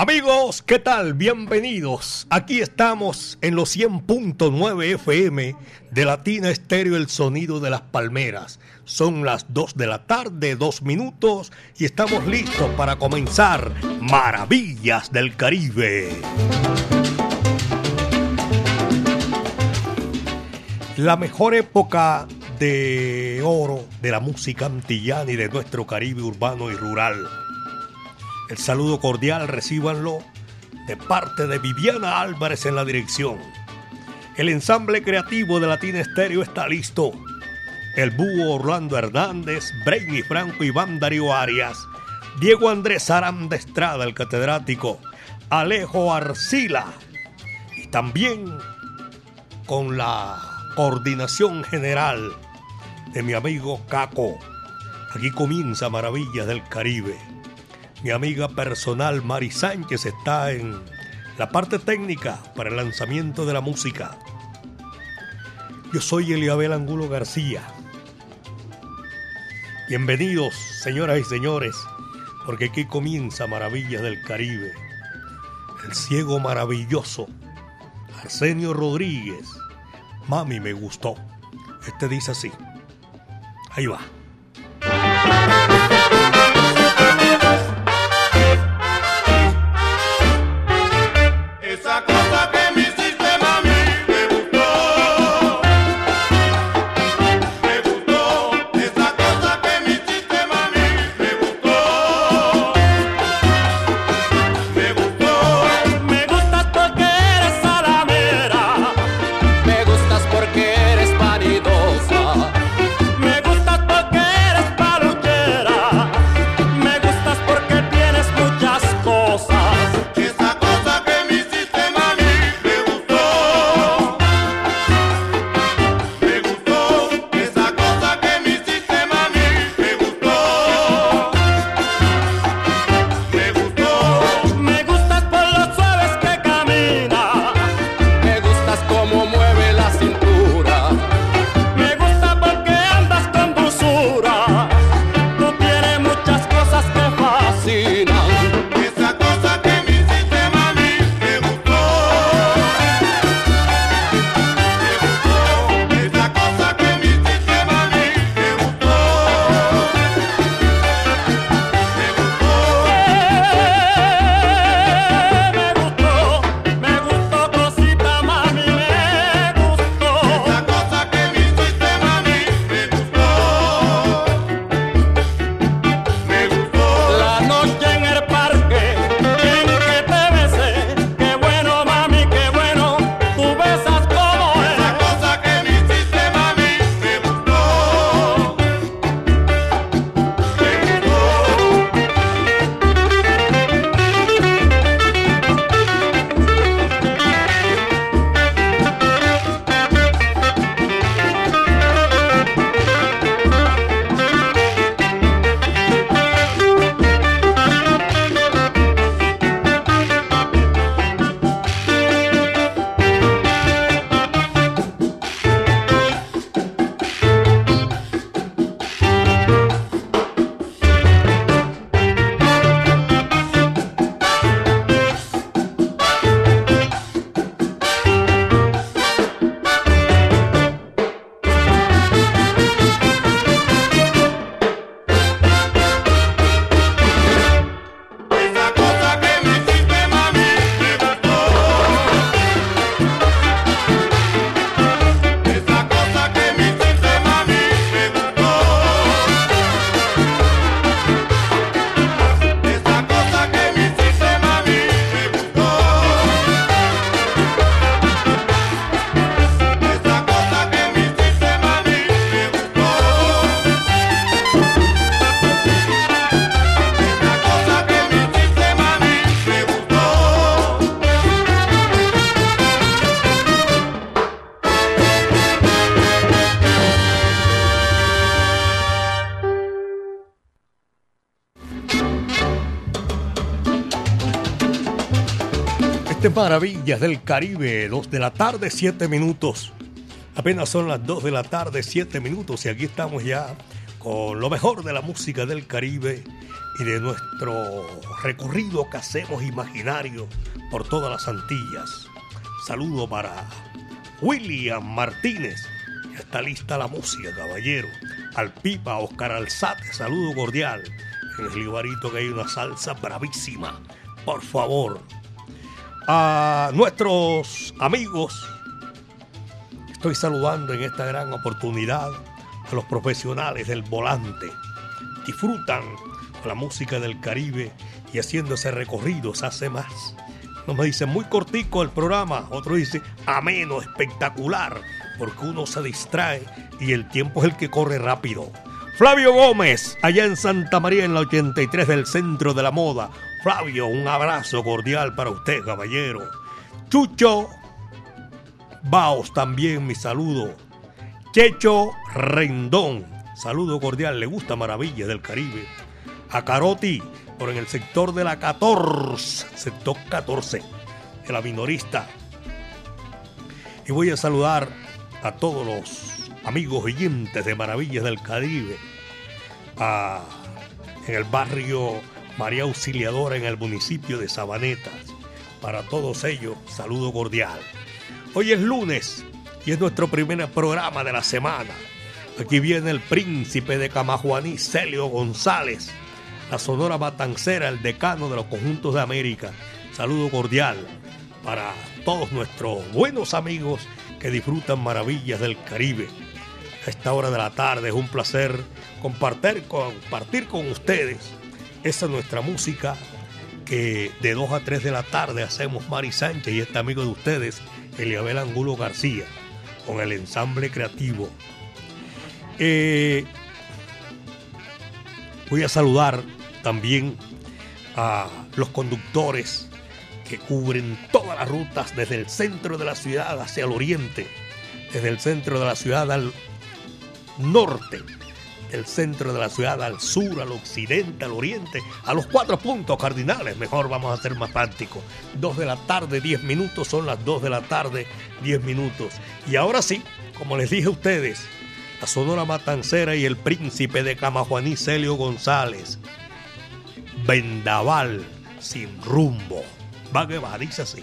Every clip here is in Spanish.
Amigos, ¿qué tal? Bienvenidos. Aquí estamos en los 100.9 FM de Latina Estéreo, el sonido de las palmeras. Son las 2 de la tarde, 2 minutos, y estamos listos para comenzar Maravillas del Caribe. La mejor época de oro de la música antillana y de nuestro Caribe urbano y rural el saludo cordial recíbanlo de parte de Viviana Álvarez en la dirección. El ensamble creativo de Latina Estéreo está listo. El búho Orlando Hernández, Brainy Franco, Iván Darío Arias, Diego Andrés Aranda Estrada, el catedrático, Alejo Arcila y también con la coordinación general de mi amigo Caco. Aquí comienza Maravillas del Caribe. Mi amiga personal Mari Sánchez está en la parte técnica para el lanzamiento de la música. Yo soy Eliabel Angulo García. Bienvenidos, señoras y señores, porque aquí comienza Maravillas del Caribe. El ciego maravilloso, Arsenio Rodríguez. Mami me gustó. Este dice así. Ahí va. Maravillas del Caribe, 2 de la tarde, 7 minutos. Apenas son las 2 de la tarde, 7 minutos y aquí estamos ya con lo mejor de la música del Caribe y de nuestro recorrido que hacemos imaginario por todas las Antillas. Saludo para William Martínez. Ya está lista la música, caballero. Al Pipa, Oscar Alzate, saludo cordial. En el libarito que hay una salsa bravísima. Por favor, a nuestros amigos. Estoy saludando en esta gran oportunidad a los profesionales del volante. Disfrutan la música del Caribe y haciéndose recorridos hace más. No me dicen muy cortico el programa, otro dice ameno, espectacular, porque uno se distrae y el tiempo es el que corre rápido. Flavio Gómez, allá en Santa María en la 83 del Centro de la Moda, Flavio, un abrazo cordial para usted, caballero. Chucho Baos también mi saludo. Checho Rendón, saludo cordial, le gusta Maravilla del Caribe. A Caroti, por en el sector de la 14, sector 14, de la minorista. Y voy a saludar a todos los amigos oyentes de Maravillas del Caribe. en el barrio María Auxiliadora en el municipio de Sabanetas. Para todos ellos, saludo cordial. Hoy es lunes y es nuestro primer programa de la semana. Aquí viene el príncipe de Camajuaní, Celio González, la Sonora Matancera, el decano de los conjuntos de América. Saludo cordial para todos nuestros buenos amigos que disfrutan maravillas del Caribe. A esta hora de la tarde es un placer compartir, compartir con ustedes esa es nuestra música que de 2 a 3 de la tarde hacemos Mari Sánchez y este amigo de ustedes, Eliabel Angulo García, con el ensamble creativo. Eh, voy a saludar también a los conductores que cubren todas las rutas desde el centro de la ciudad hacia el oriente, desde el centro de la ciudad al norte el centro de la ciudad al sur, al occidente, al oriente, a los cuatro puntos cardinales. Mejor vamos a ser más prácticos. Dos de la tarde, diez minutos, son las dos de la tarde, diez minutos. Y ahora sí, como les dije a ustedes, la Sonora Matancera y el príncipe de Camajuaní, Celio González. Vendaval sin rumbo. Va que va, dice así.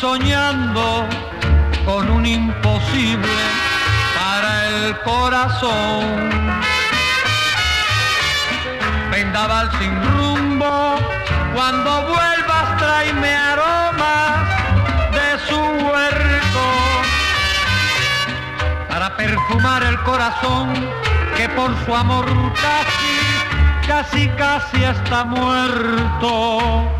soñando con un imposible para el corazón. Vendaval sin rumbo, cuando vuelvas tráeme aromas de su huerto para perfumar el corazón que por su amor casi, casi, casi está muerto.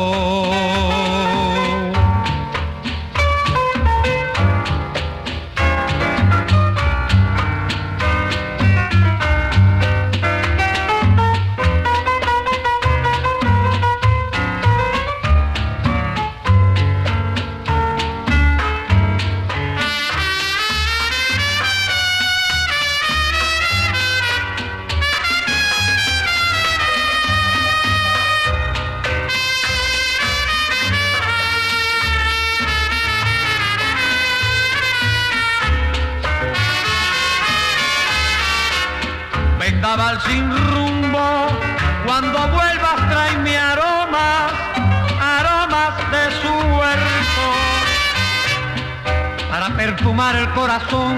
El corazón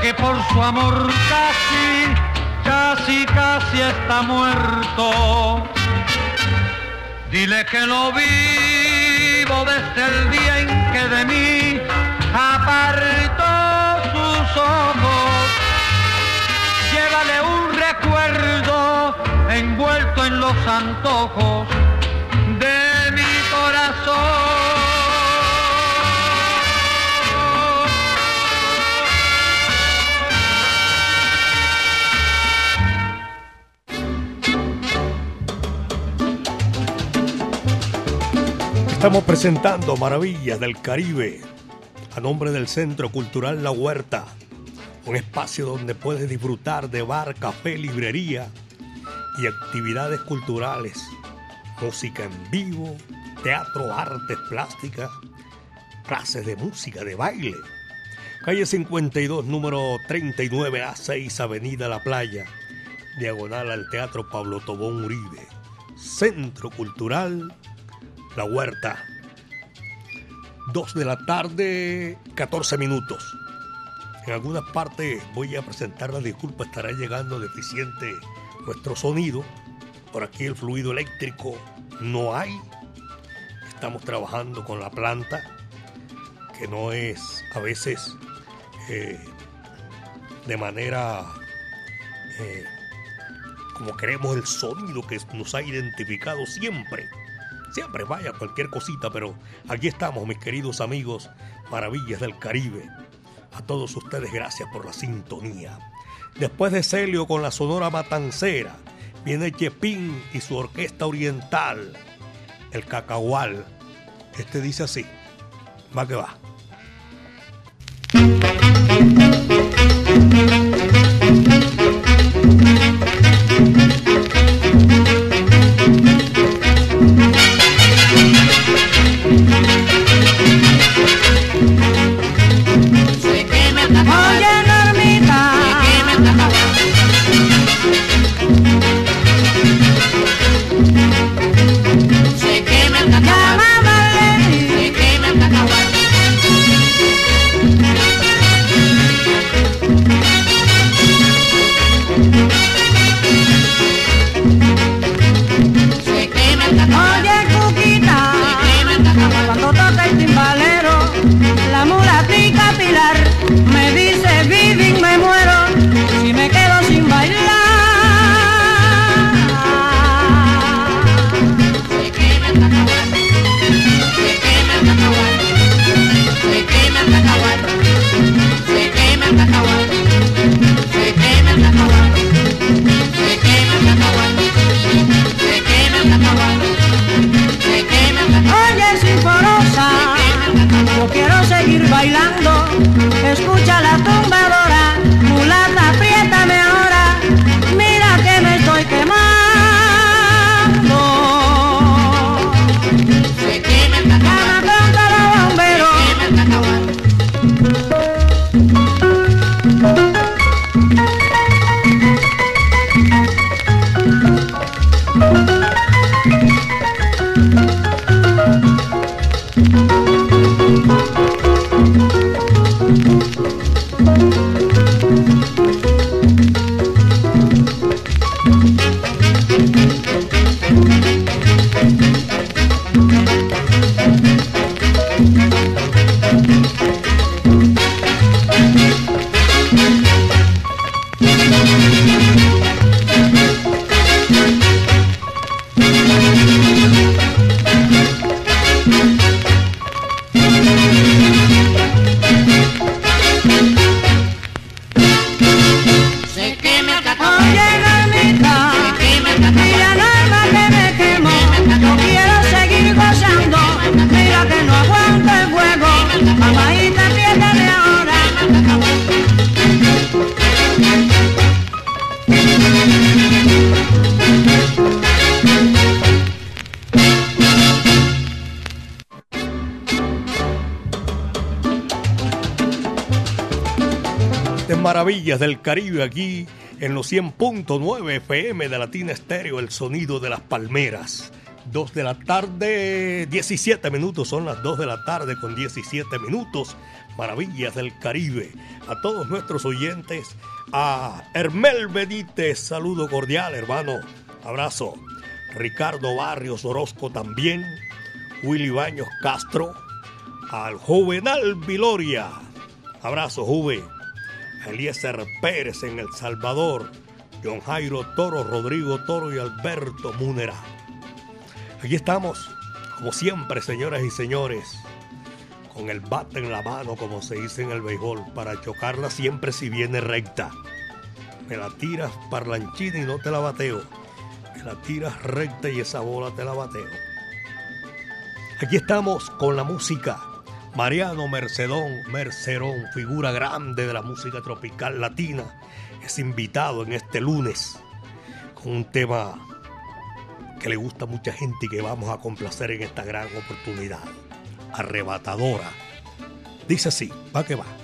que por su amor casi, casi, casi está muerto. Dile que lo vivo desde el día en que de mí apartó sus ojos. Llévale un recuerdo envuelto en los antojos Estamos presentando Maravillas del Caribe a nombre del Centro Cultural La Huerta, un espacio donde puedes disfrutar de bar, café, librería y actividades culturales, música en vivo, teatro, artes plásticas, clases de música, de baile. Calle 52, número 39A6, Avenida La Playa, diagonal al Teatro Pablo Tobón Uribe. Centro Cultural La Huerta. 2 de la tarde, 14 minutos. En algunas partes voy a presentar la disculpa, estará llegando deficiente nuestro sonido. Por aquí el fluido eléctrico no hay. Estamos trabajando con la planta, que no es a veces eh, de manera eh, como queremos el sonido que nos ha identificado siempre. Siempre vaya cualquier cosita, pero aquí estamos, mis queridos amigos, Maravillas del Caribe. A todos ustedes, gracias por la sintonía. Después de Celio con la Sonora Matancera, viene Chepín y su orquesta oriental, el Cacahual. Este dice así, va que va. Del Caribe aquí en los 100.9 FM de Latina Estéreo, el sonido de las palmeras. 2 de la tarde, 17 minutos, son las 2 de la tarde con 17 minutos. Maravillas del Caribe. A todos nuestros oyentes, a Hermel Benítez, saludo cordial, hermano. Abrazo. Ricardo Barrios Orozco también. Willy Baños Castro. Al Juvenal Viloria. Abrazo, Juve. Eliezer Pérez en El Salvador. John Jairo Toro, Rodrigo Toro y Alberto Múnera. Aquí estamos, como siempre, señoras y señores, con el bate en la mano, como se dice en el béisbol, para chocarla siempre si viene recta. Me la tiras parlanchina y no te la bateo. Me la tiras recta y esa bola te la bateo. Aquí estamos con la música. Mariano Mercedón, Mercerón, figura grande de la música tropical latina, es invitado en este lunes con un tema que le gusta a mucha gente y que vamos a complacer en esta gran oportunidad. Arrebatadora. Dice así, va que va.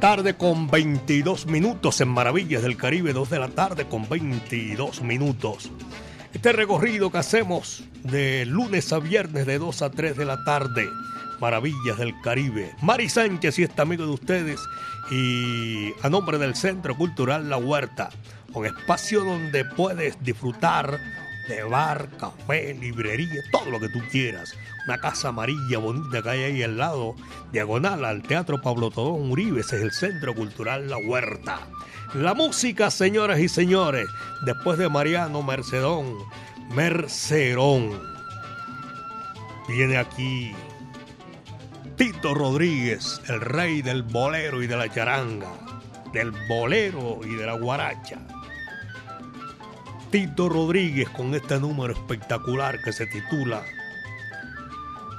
Tarde con 22 minutos en Maravillas del Caribe, 2 de la tarde con 22 minutos. Este recorrido que hacemos de lunes a viernes de 2 a 3 de la tarde, Maravillas del Caribe. Mari Sánchez y este amigo de ustedes y a nombre del Centro Cultural La Huerta, un espacio donde puedes disfrutar de bar, café, librería, todo lo que tú quieras. Una casa amarilla bonita que hay ahí al lado, diagonal al Teatro Pablo Todón Uribe, ese es el Centro Cultural La Huerta. La música, señoras y señores, después de Mariano Mercedón, Mercerón. Viene aquí Tito Rodríguez, el rey del bolero y de la charanga, del bolero y de la guaracha. Tito Rodríguez con este número espectacular que se titula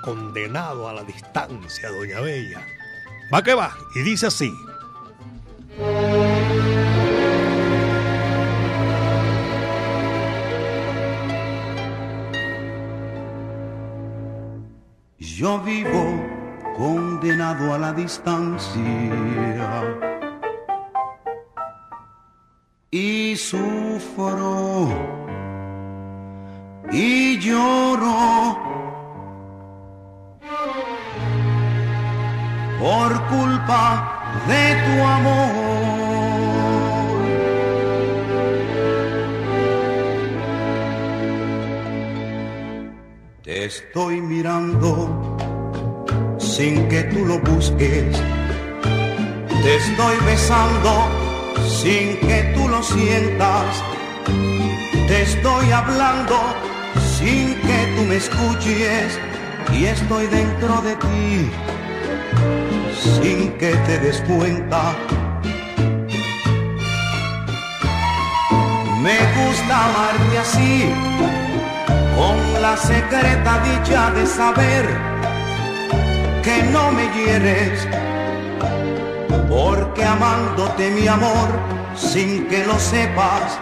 Condenado a la distancia, Doña Bella. Va que va, y dice así. Yo vivo condenado a la distancia y sufro y lloro por culpa de tu amor. Te estoy mirando sin que tú lo busques. Te estoy besando sin que tú lo sientas. Te estoy hablando sin que tú me escuches y estoy dentro de ti sin que te des cuenta. Me gusta amarte así, con la secreta dicha de saber que no me hieres porque amándote mi amor, sin que lo sepas,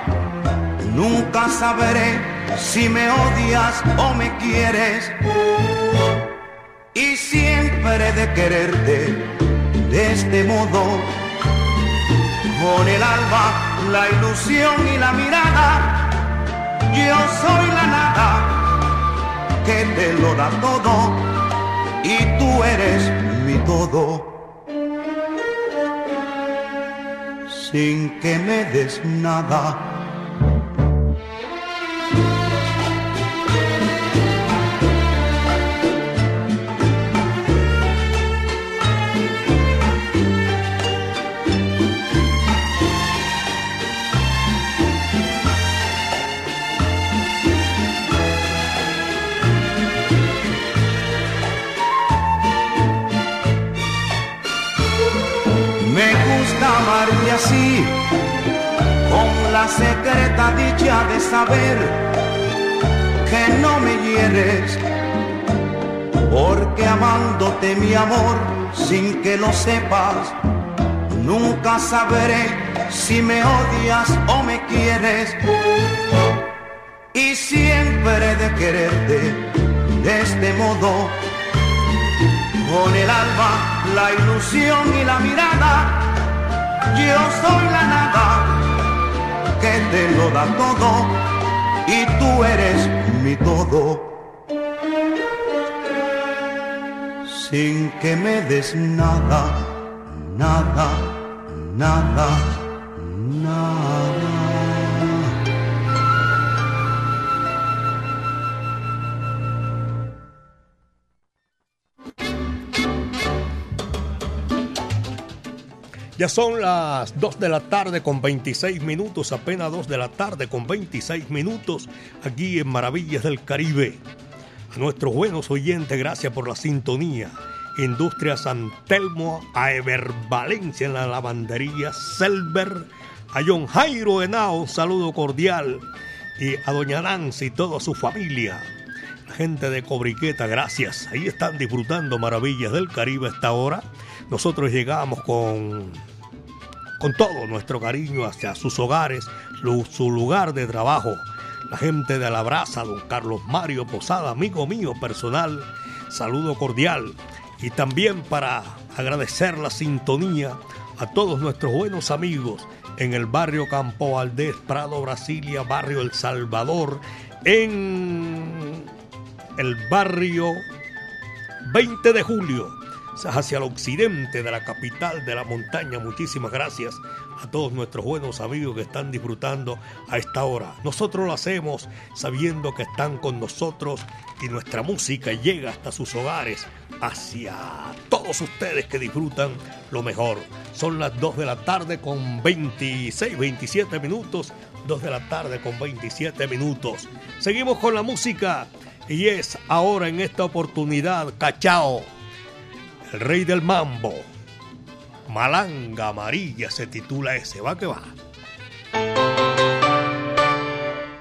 nunca sabré si me odias o me quieres. Y siempre de quererte de este modo, con el alma, la ilusión y la mirada, yo soy la nada que te lo da todo y tú eres mi todo. Sin que me des nada. Así, con la secreta dicha de saber que no me hieres, porque amándote mi amor sin que lo sepas, nunca sabré si me odias o me quieres. Y siempre de quererte de este modo, con el alma, la ilusión y la mirada yo soy la nada que te lo da todo y tú eres mi todo. Sin que me des nada, nada, nada. Ya son las 2 de la tarde con 26 minutos, apenas 2 de la tarde con 26 minutos, aquí en Maravillas del Caribe. A nuestros buenos oyentes, gracias por la sintonía. Industria San Telmo, a Ever Valencia en la lavandería Selver, a John Jairo Henao, saludo cordial, y a Doña Nancy y toda su familia. La gente de Cobriqueta, gracias. Ahí están disfrutando Maravillas del Caribe a esta hora. Nosotros llegamos con con todo nuestro cariño hacia sus hogares, su lugar de trabajo. La gente de la brasa, don Carlos Mario Posada, amigo mío personal, saludo cordial. Y también para agradecer la sintonía a todos nuestros buenos amigos en el barrio Campo Valdés, Prado, Brasilia, barrio El Salvador, en el barrio 20 de julio, hacia el occidente de la capital de la montaña. Muchísimas gracias a todos nuestros buenos amigos que están disfrutando a esta hora. Nosotros lo hacemos sabiendo que están con nosotros y nuestra música llega hasta sus hogares, hacia todos ustedes que disfrutan lo mejor. Son las 2 de la tarde con 26, 27 minutos. 2 de la tarde con 27 minutos. Seguimos con la música y es ahora en esta oportunidad Cachao, el rey del mambo. Malanga Amarilla se titula ese, va que va.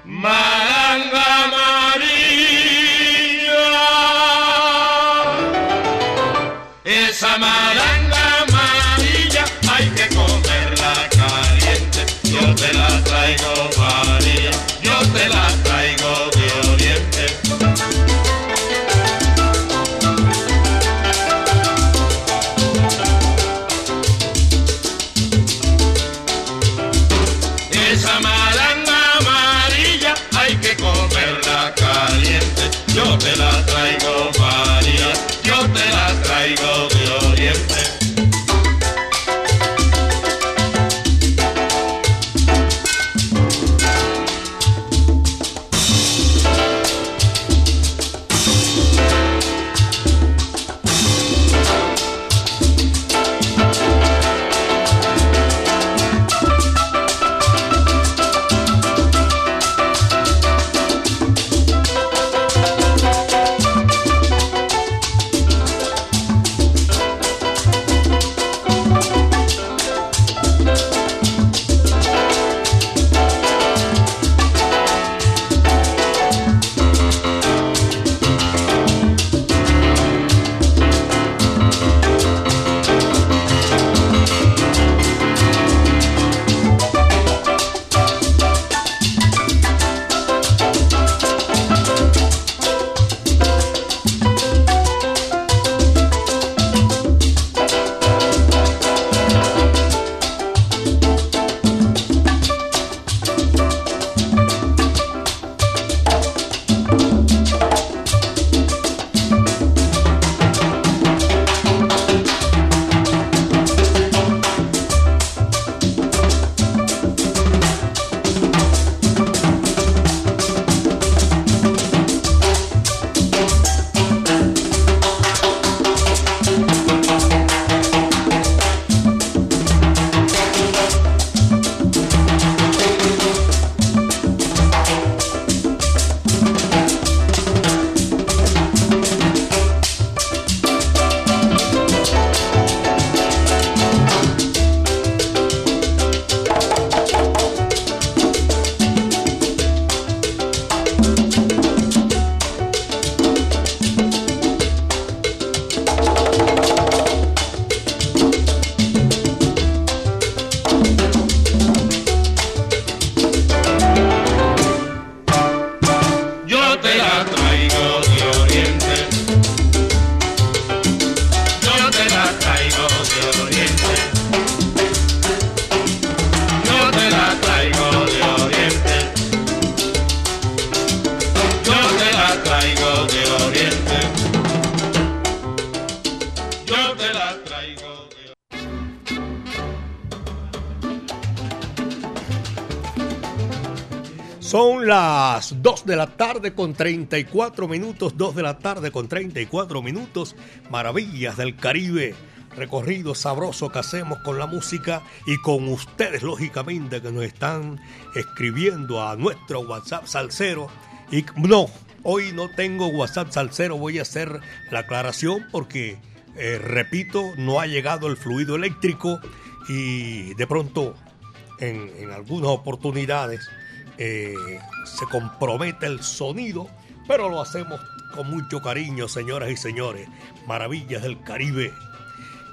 Malanga Amarilla, esa malanga amarilla hay que comerla caliente. Yo te la traigo con 34 minutos, 2 de la tarde con 34 minutos, maravillas del Caribe, recorrido sabroso que hacemos con la música y con ustedes, lógicamente, que nos están escribiendo a nuestro WhatsApp Salcero. Y no, hoy no tengo WhatsApp Salcero, voy a hacer la aclaración porque, eh, repito, no ha llegado el fluido eléctrico y de pronto en algunas oportunidades eh, se compromete el sonido, pero lo hacemos con mucho cariño, señoras y señores. Maravillas del Caribe.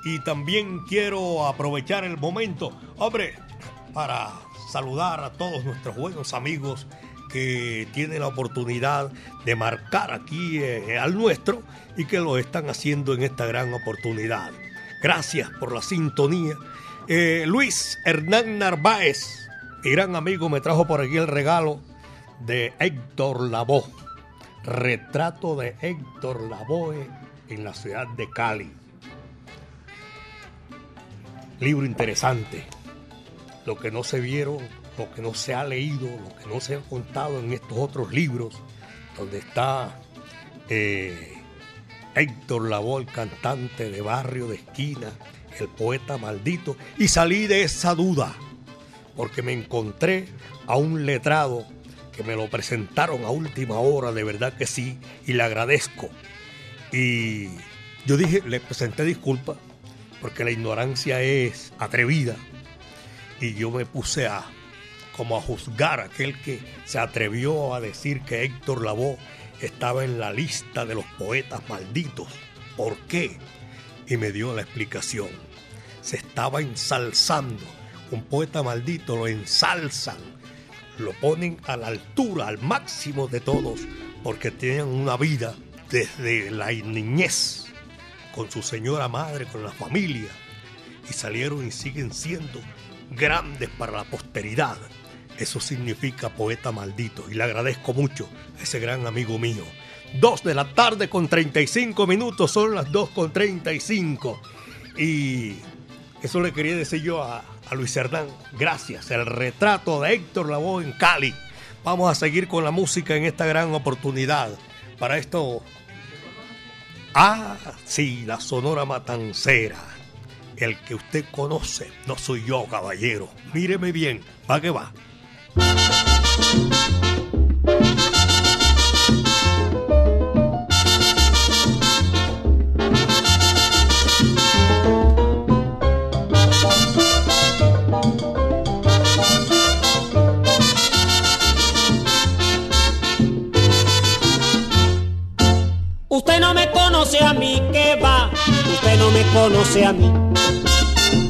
Y también quiero aprovechar el momento, hombre, para saludar a todos nuestros buenos amigos que tienen la oportunidad de marcar aquí eh, al nuestro y que lo están haciendo en esta gran oportunidad. Gracias por la sintonía. Eh, Luis Hernán Narváez, gran amigo, me trajo por aquí el regalo de Héctor Lavoe. Retrato de Héctor Lavoe en la ciudad de Cali. Libro interesante. lo que no se vieron, lo que no se ha leído, lo que no se ha contado en estos otros libros, donde está eh, Héctor Lavoe, el cantante de barrio de esquina, el poeta maldito, y salí de esa duda, porque me encontré a un letrado que me lo presentaron a última hora, de verdad que sí, y le agradezco. Y yo dije, le presenté disculpas, porque la ignorancia es atrevida, y yo me puse a como a juzgar a aquel que se atrevió a decir que Héctor Lavoe estaba en la lista de los poetas malditos. ¿Por qué? Y me dio la explicación. Se estaba ensalzando. Un poeta maldito lo ensalzan, lo ponen a la altura, al máximo de todos, porque tienen una vida desde la niñez, con su señora madre, con la familia, y salieron y siguen siendo grandes para la posteridad. Eso significa poeta maldito y le agradezco mucho a ese gran amigo mío. Dos de la tarde con 35 minutos, son las 2 con 35. Y eso le quería decir yo a, a Luis Hernán. Gracias. El retrato de Héctor Lavoe en Cali. Vamos a seguir con la música en esta gran oportunidad. Para esto. Ah, sí, la Sonora Matancera. El que usted conoce, no soy yo, caballero. Míreme bien, va que va.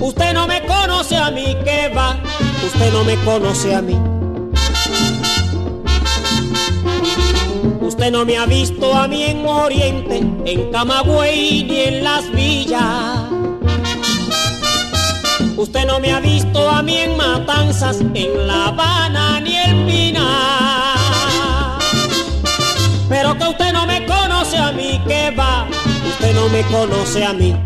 Usted no me conoce a mí, ¿qué va? Usted no me conoce a mí. Usted no me ha visto a mí en Oriente, en Camagüey ni en las villas. Usted no me ha visto a mí en Matanzas, en La Habana ni en Pinar. Pero que usted no me conoce a mí, que va, usted no me conoce a mí.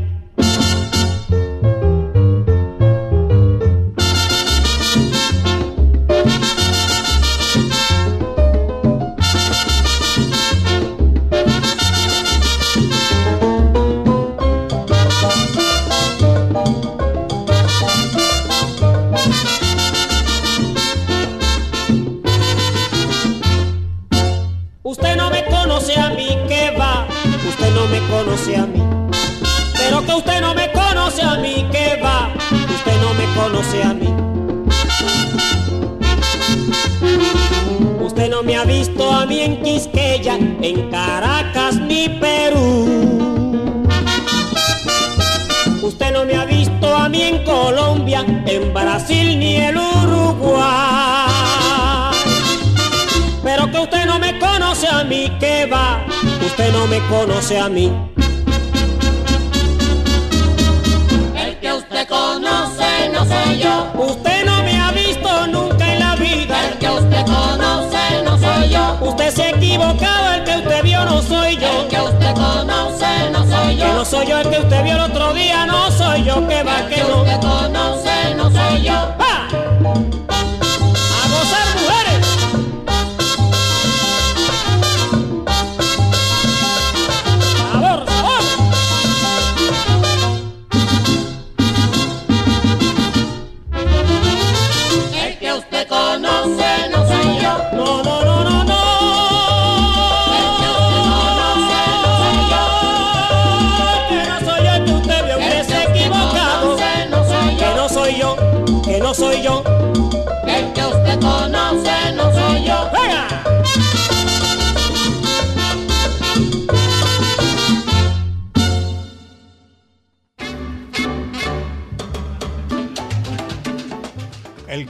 A mí.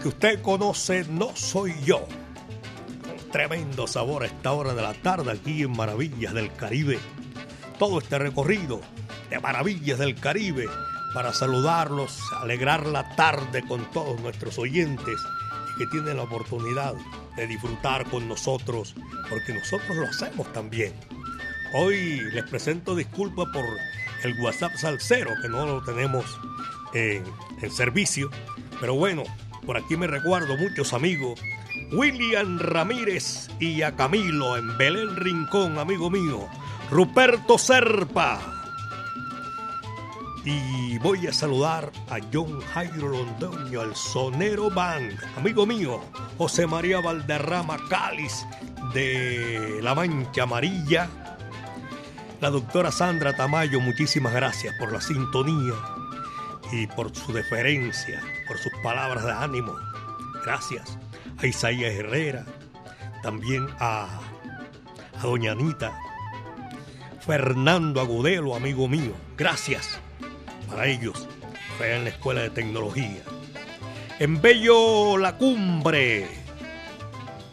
Que usted conoce no soy yo. Tremendo sabor a esta hora de la tarde aquí en Maravillas del Caribe. Todo este recorrido de Maravillas del Caribe para saludarlos, alegrar la tarde con todos nuestros oyentes y que tienen la oportunidad de disfrutar con nosotros, porque nosotros lo hacemos también. Hoy les presento disculpas por el WhatsApp Salcero, que no lo tenemos en, en servicio, pero bueno, Por aquí me recuerdo muchos amigos. William Ramírez y a Camilo en Belén Rincón, amigo mío. Ruperto Serpa. Y voy a saludar a John Jairo Londoño, el Sonero Band, amigo mío, José María Valderrama Cáliz de La Mancha Amarilla. La doctora Sandra Tamayo, muchísimas gracias por la sintonía y por su deferencia, por sus palabras de ánimo. Gracias a Isaías Herrera, también a, a Doña Anita, Fernando Agudelo, amigo mío. Gracias para ellos, que en la Escuela de Tecnología. En Bello La Cumbre,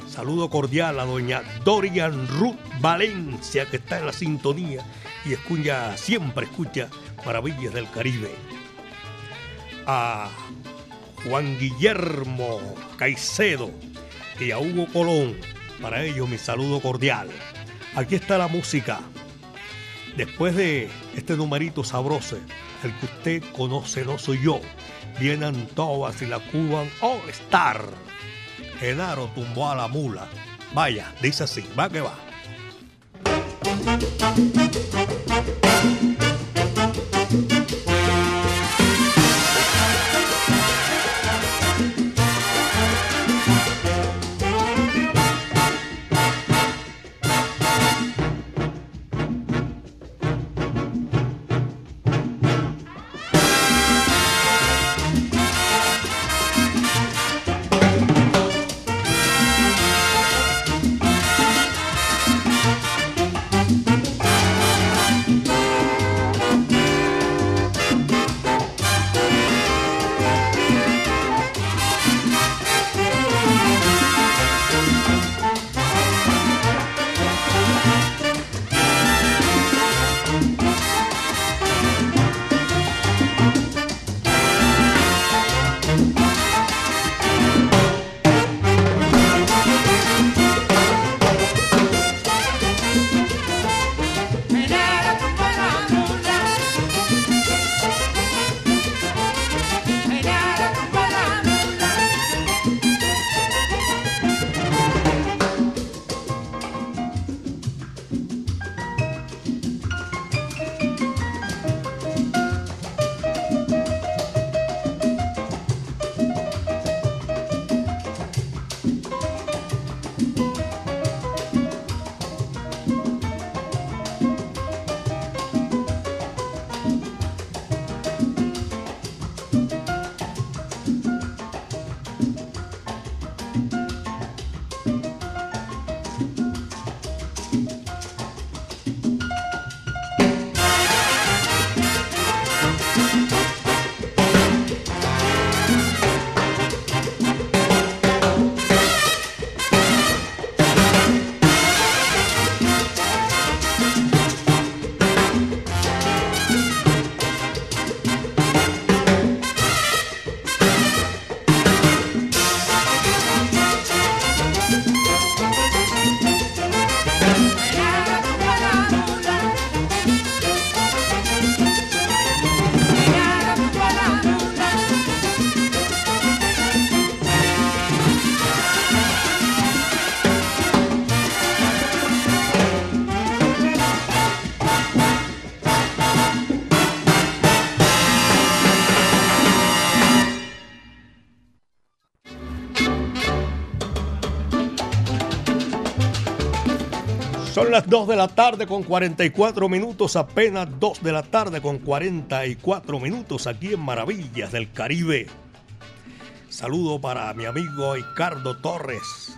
saludo cordial a doña Dorian Ruth Valencia, que está en la sintonía y escucha, siempre escucha Maravillas del Caribe. A Juan Guillermo Caicedo y a Hugo Colón, para ellos mi saludo cordial. Aquí está la música. Después de este numerito sabroso, el que usted conoce no soy yo. Vienen todas y la Cuban All Star. Genaro tumbó a la mula. Vaya, dice así, va que va. Las 2 de la tarde con 44 minutos, apenas 2 de la tarde con 44 minutos aquí en Maravillas del Caribe. Saludo para mi amigo Ricardo Torres.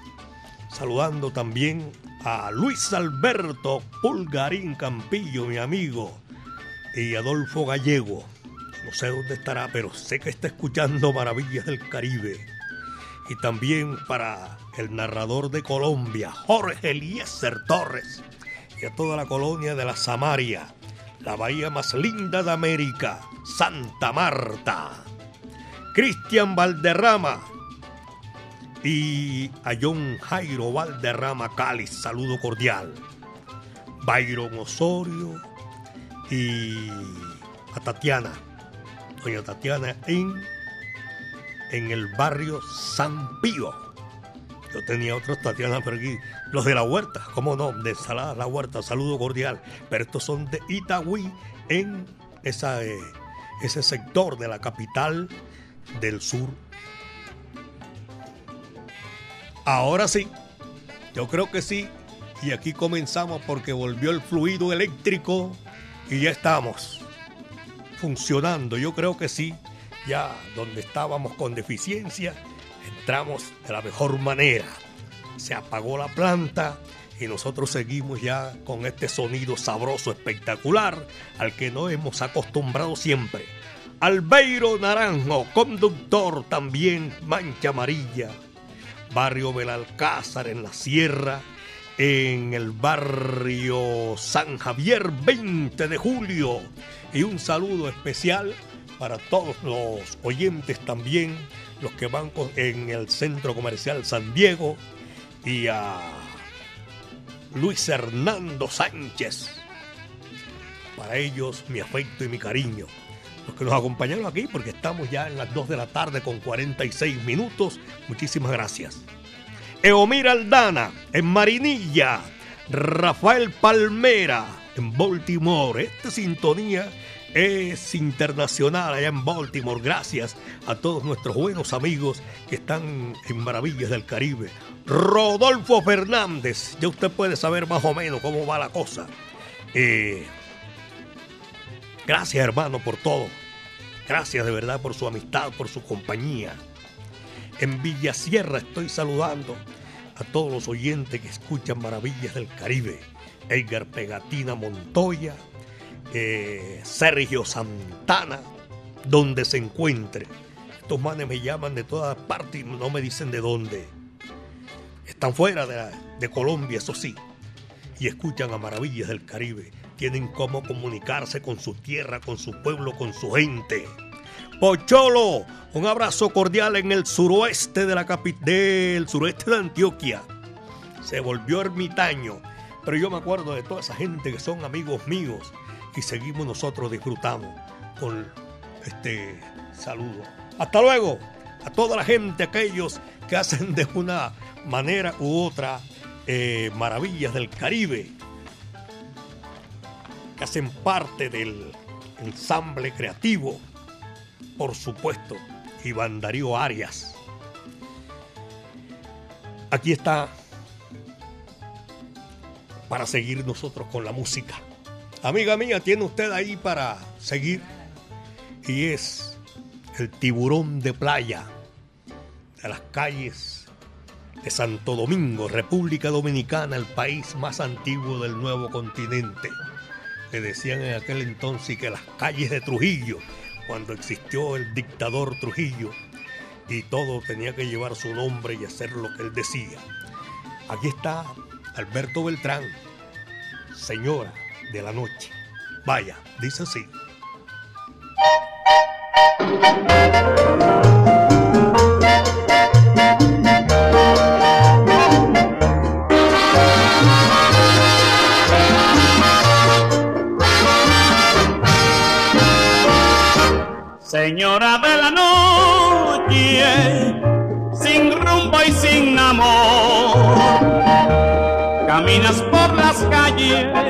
Saludando también a Luis Alberto Pulgarín Campillo, mi amigo. Y Adolfo Gallego. No sé dónde estará, pero sé que está escuchando Maravillas del Caribe. Y también para el narrador de Colombia, Jorge Eliezer Torres, y a toda la colonia de la Samaria, la bahía más linda de América, Santa Marta, Cristian Valderrama y a John Jairo Valderrama Cáliz, saludo cordial, Byron Osorio y a Tatiana, doña Tatiana en en el barrio San Pío. Yo tenía otros Tatiana por los de la huerta, cómo no, de Ensalada La Huerta, saludo cordial, pero estos son de Itagüí en esa, eh, ese sector de la capital del sur. Ahora sí, yo creo que sí, y aquí comenzamos porque volvió el fluido eléctrico y ya estamos funcionando, yo creo que sí, ya donde estábamos con deficiencia, entramos de la mejor manera. Se apagó la planta y nosotros seguimos ya con este sonido sabroso, espectacular, al que no hemos acostumbrado siempre. Albeiro Naranjo, conductor también, Mancha Amarilla, barrio Belalcázar en la Sierra, en el barrio San Javier 20 de julio. Y un saludo especial para todos los oyentes también, los que van en el centro comercial San Diego y a Luis Hernando Sánchez. Para ellos mi afecto y mi cariño. Los que nos acompañaron aquí porque estamos ya en las 2 de la tarde con 46 minutos. Muchísimas gracias. Eomir Aldana en Marinilla. Rafael Palmera en Baltimore. Esta sintonía es internacional allá en Baltimore. Gracias a todos nuestros buenos amigos que están en Maravillas del Caribe. Rodolfo Fernández, ya usted puede saber más o menos cómo va la cosa. Eh, gracias hermano por todo. Gracias de verdad por su amistad, por su compañía. En Villa Sierra estoy saludando a todos los oyentes que escuchan Maravillas del Caribe. Edgar Pegatina Montoya, eh, Sergio Santana, donde se encuentre. Estos manes me llaman de todas partes y no me dicen de dónde. Están fuera de, Colombia, eso sí, y escuchan a Maravillas del Caribe. Tienen cómo comunicarse con su tierra, con su pueblo, con su gente. Pocholo, un abrazo cordial en el suroeste de la capital, del suroeste de Antioquia. Se volvió ermitaño, pero yo me acuerdo de toda esa gente que son amigos míos y seguimos nosotros disfrutando con este saludo. Hasta luego a toda la gente, aquellos que hacen de una manera u otra eh, maravillas del Caribe, que hacen parte del ensamble creativo, por supuesto, Iván Darío Arias. Aquí está para seguir nosotros con la música. Amiga mía, tiene usted ahí para seguir. Y es el tiburón de playa de las calles de Santo Domingo, República Dominicana, el país más antiguo del nuevo continente. Le decían en aquel entonces que las calles de Trujillo, cuando existió el dictador Trujillo, y todo tenía que llevar su nombre y hacer lo que él decía. Aquí está Alberto Beltrán, señora de la noche. Vaya, dice así. Señora de la noche, sin rumbo y sin amor, caminas por las calles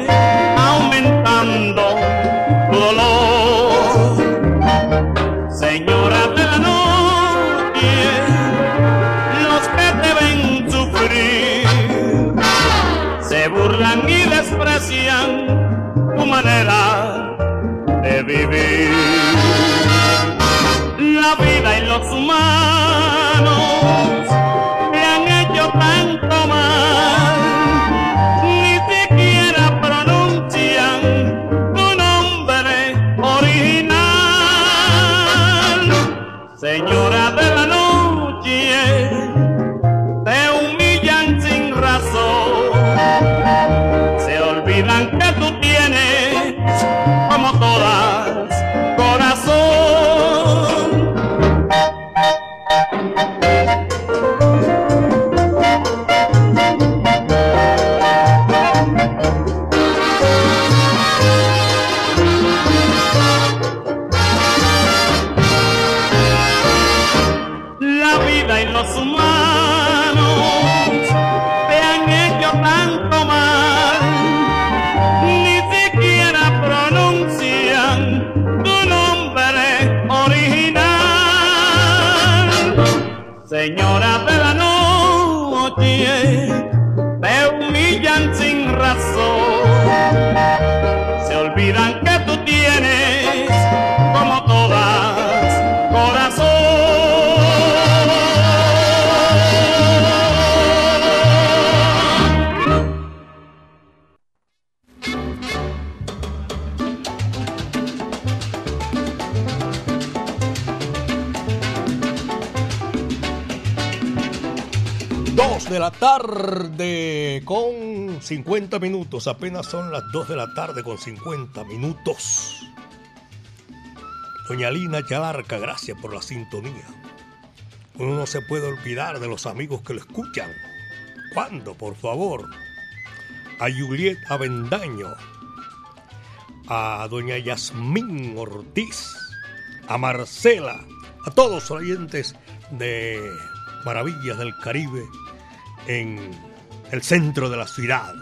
Señora tarde con 50 minutos. Apenas son las 2 de la tarde con 50 minutos. Doña Lina Chalarca, gracias por la sintonía. Uno no se puede olvidar de los amigos que lo escuchan. ¿Cuándo, por favor? A Juliet Avendaño, a doña Yasmín Ortiz, a Marcela, a todos los oyentes de Maravillas del Caribe en el centro de la ciudad.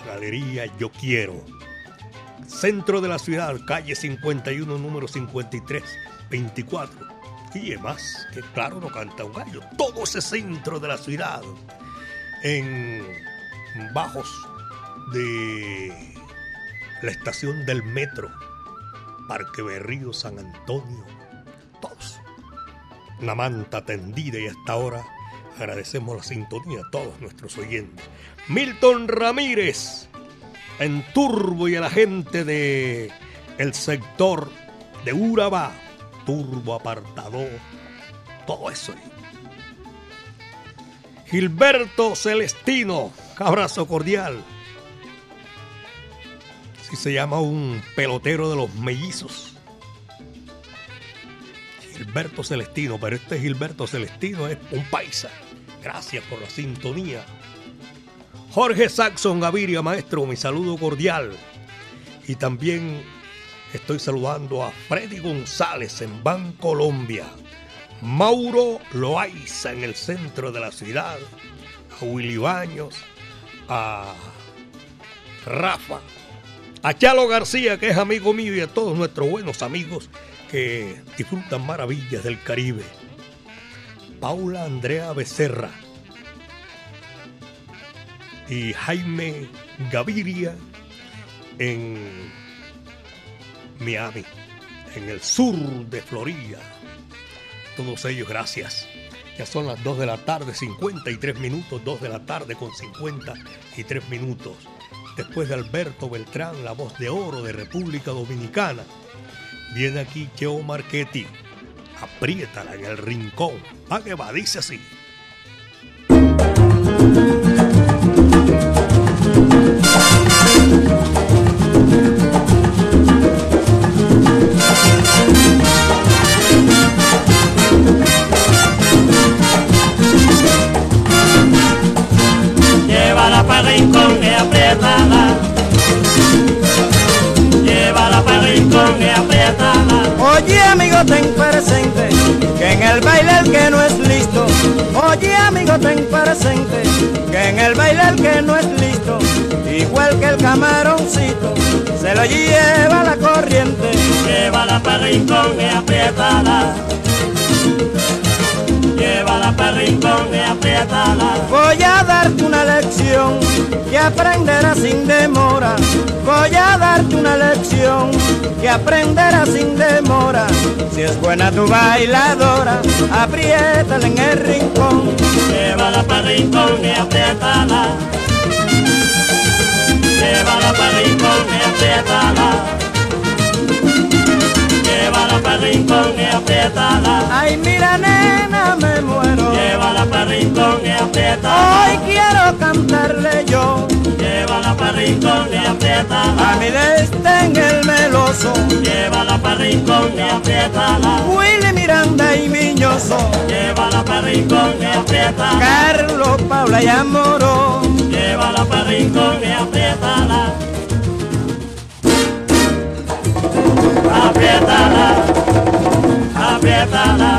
La galería Yo Quiero. Centro de la ciudad, calle 51, número 53, 24. Y más, que claro, no canta un gallo. Todo ese centro de la ciudad, en bajos de la estación del metro, Parque Berrío, San Antonio, todos. Una manta tendida y hasta ahora agradecemos la sintonía a todos nuestros oyentes. Milton Ramírez en Turbo y a la gente de el sector de Urabá, Turbo Apartador, todo eso. Gilberto Celestino, abrazo cordial. Así se llama un pelotero de los mellizos. Gilberto Celestino, pero este Gilberto Celestino es un paisa. Gracias por la sintonía. Jorge Saxon Gaviria, maestro, mi saludo cordial. Y también estoy saludando a Freddy González en Bancolombia. Mauro Loaiza en el centro de la ciudad. A Willy Baños. A Rafa. A Chalo García, que es amigo mío, y a todos nuestros buenos amigos que disfrutan maravillas del Caribe. Paula Andrea Becerra y Jaime Gaviria en Miami, en el sur de Florida. Todos ellos, gracias. Ya son las 2 de la tarde, 53 minutos, 2 de la tarde con 53 minutos. Después de Alberto Beltrán, la voz de oro de República Dominicana, viene aquí Cheo Marchetti. Apriétala en el rincón. Va, dice así. Oye amigo ten presente que en el baile el que no es listo. Oye amigo ten presente que en el baile el que no es listo. Igual que el camaroncito se lo lleva la corriente. Para rincón y apriétala. Llévala Voy a darte una lección que aprenderás sin demora. Voy a darte una lección que aprenderás sin demora. Si es buena tu bailadora, apriétala en el rincón. Llévala para rincón y apriétala. Llévala para rincón y apriétala. Llévala para rincón y apriétala. Ay, mira nena, me muero. Llévala para rincón y apriétala. Hoy quiero cantarle yo. Llévala para rincón y apriétala. A mi desde en el meloso. Llévala para rincón y apriétala. Willy Miranda y Miñoso. Llévala para rincón y apriétala. Carlos, Paula y Amoró. Llévala para rincón y apriétala. aperta-la, aperta-la,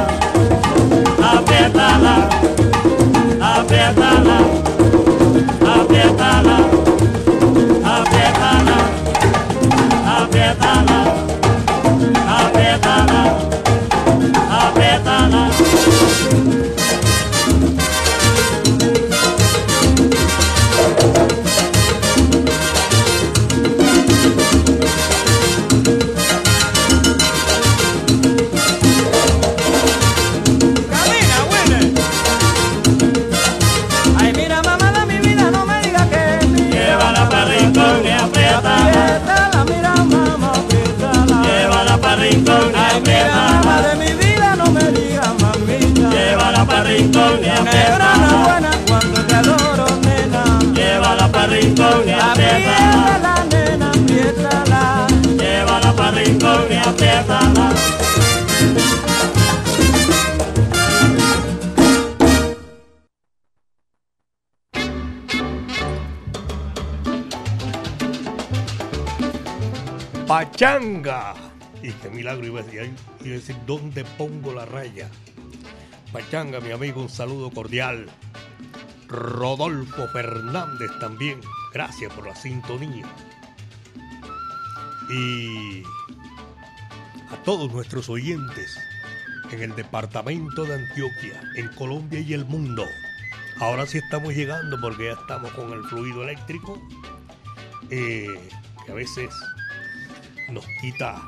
aperta-la, aperta-la. Rincón buena cuando te adoro, nena. Llévala para rincón apriétala. Nena, apriétala. Llévala para rincón apriétala. Pachanga. Y qué milagro iba a decir, ay, iba a decir, ¿dónde pongo la raya? Pachanga, mi amigo, un saludo cordial. Rodolfo Fernández también, gracias por la sintonía. Y a todos nuestros oyentes en el departamento de Antioquia, en Colombia y el mundo. Ahora sí estamos llegando porque ya estamos con el fluido eléctrico, eh, que a veces nos quita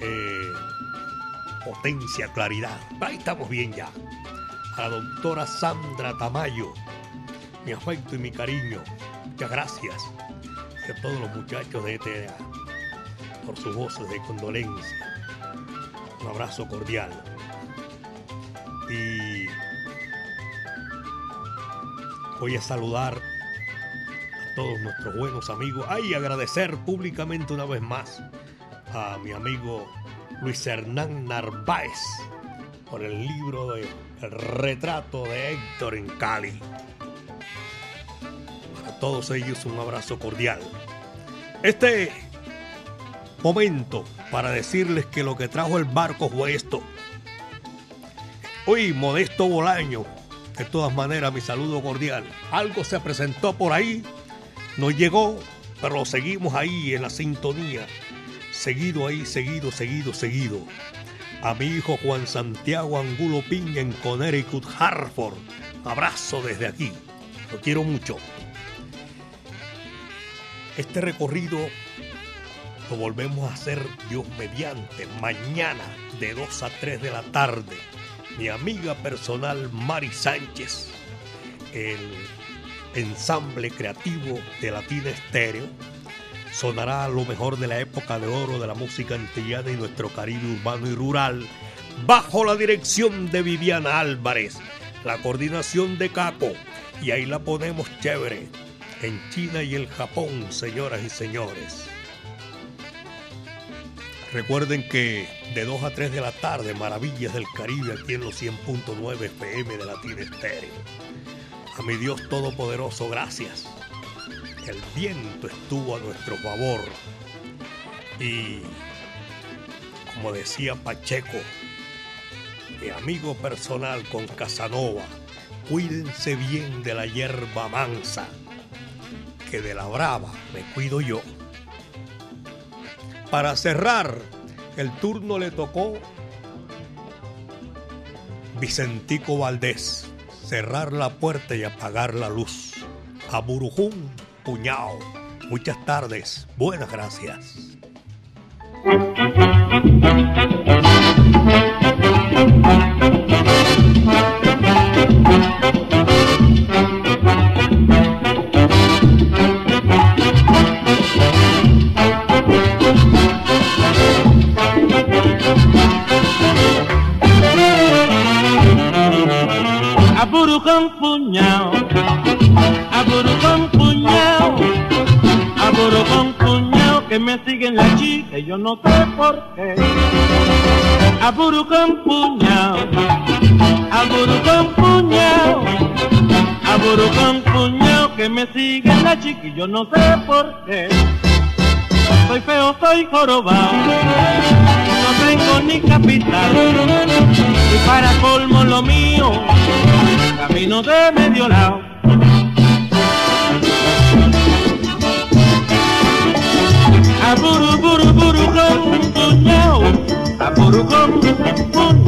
eh, potencia, claridad. Ahí estamos bien ya. A la doctora Sandra Tamayo, mi afecto y mi cariño. Muchas gracias. Y a todos los muchachos de ETA por sus voces de condolencia. Un abrazo cordial. Y voy a saludar a todos nuestros buenos amigos. Ay, agradecer públicamente una vez más a mi amigo Luis Hernán Narváez por el libro de retrato de Héctor en Cali. Para todos ellos un abrazo cordial. Este momento para decirles que lo que trajo el barco fue esto. Hoy, Modesto Bolaño, de todas maneras, mi saludo cordial. Algo se presentó por ahí, no llegó, pero seguimos ahí en la sintonía. Seguido ahí, seguido, seguido, seguido. A mi hijo Juan Santiago Angulo Piña en Connecticut, Hartford. Abrazo desde aquí. Lo quiero mucho. Este recorrido lo volvemos a hacer Dios mediante mañana de 2 a 3 de la tarde. Mi amiga personal Mari Sánchez, el ensamble creativo de Latina Estéreo, sonará lo mejor de la época de oro de la música antillana y nuestro Caribe urbano y rural, bajo la dirección de Viviana Álvarez, la coordinación de Caco, y ahí la ponemos chévere, en China y el Japón, señoras y señores. Recuerden que de 2 a 3 de la tarde, Maravillas del Caribe, aquí en los 100.9 FM de Latina Estéreo. A mi Dios Todopoderoso, gracias. El viento estuvo a nuestro favor. Y como decía Pacheco, mi amigo personal con Casanova, cuídense bien de la hierba mansa, que de la brava me cuido yo. Para cerrar, el turno le tocó Vicentico Valdés, cerrar la puerta y apagar la luz. A Burujún, Muchas tardes, buenas gracias. Yo no sé por qué. Soy feo, soy jorobado, no tengo ni capital y para colmo lo mío camino de medio lado. Aburu, buru, buru, con puñao, aburu, con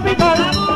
capital.